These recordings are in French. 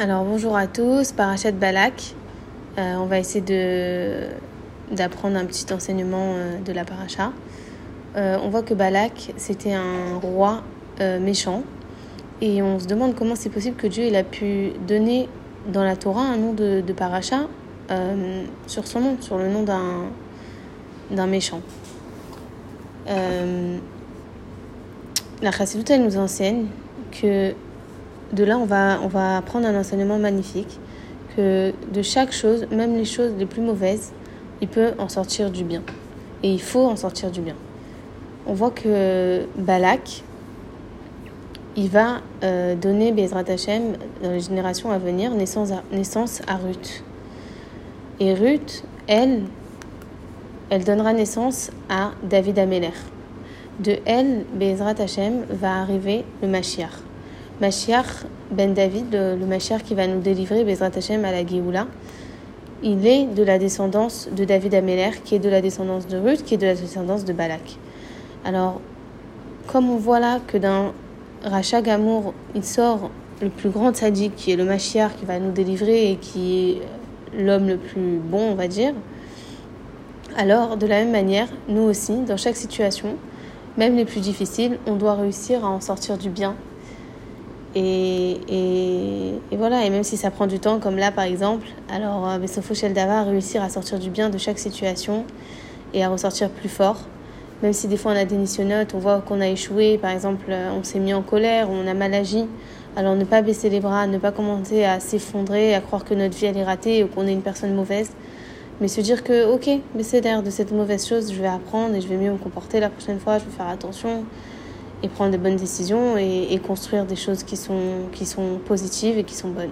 Alors bonjour à tous, Parachat Balak. Euh, on va essayer d'apprendre un petit enseignement euh, de la paracha. Euh, on voit que Balak c'était un roi méchant et on se demande comment c'est possible que Dieu il a pu donner dans la Torah un nom de, de sur son nom, sur le nom d'un d'un méchant. la Chassidut elle nous enseigne que de là, on va, on va apprendre un enseignement magnifique, que de chaque chose, même les choses les plus mauvaises, il peut en sortir du bien. Et il faut en sortir du bien. On voit que Balak, il va euh, donner Bezrat Hashem dans les générations à venir naissance à, naissance à Ruth. Et Ruth, elle, elle donnera naissance à David Améler. De elle, Bezrat Hashem va arriver le Mashiach. Mashiach ben David, le, le qui va nous délivrer, Bezrat Hashem, à la Géoula, il est de la descendance de David Améler, qui est de la descendance de Ruth, qui est de la descendance de Balak. Alors, comme on voit là que d'un Racha Gamour, il sort le plus grand tzaddik, qui est le Mashiach, qui va nous délivrer et qui est l'homme le plus bon, on va dire, alors, de la même manière, nous aussi, dans chaque situation, même les plus difficiles, on doit réussir à en sortir du bien et, et, voilà, et même si ça prend du temps, comme là par exemple, alors euh, Sofo Dava réussir à sortir du bien de chaque situation et à ressortir plus fort. Même si des fois on a des on voit qu'on a échoué, par exemple, euh, on s'est mis en colère, on a mal agi. Alors ne pas baisser les bras, ne pas commencer à s'effondrer, à croire que notre vie elle est ratée ou qu'on est une personne mauvaise. Mais se dire que, ok, mais c'est d'air de cette mauvaise chose, je vais apprendre et je vais mieux me comporter la prochaine fois, je vais faire attention et prendre des bonnes décisions et, construire des choses qui sont, qui sont positives et qui sont bonnes.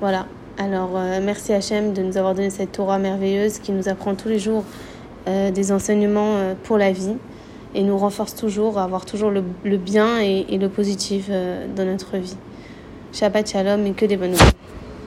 Voilà. Alors, euh, merci Hachem de nous avoir donné cette Torah merveilleuse qui nous apprend tous les jours euh, des enseignements euh, pour la vie et nous renforce toujours à avoir toujours le, bien et, et le positif dans notre vie. Shabbat Shalom et que des bonnes nouvelles.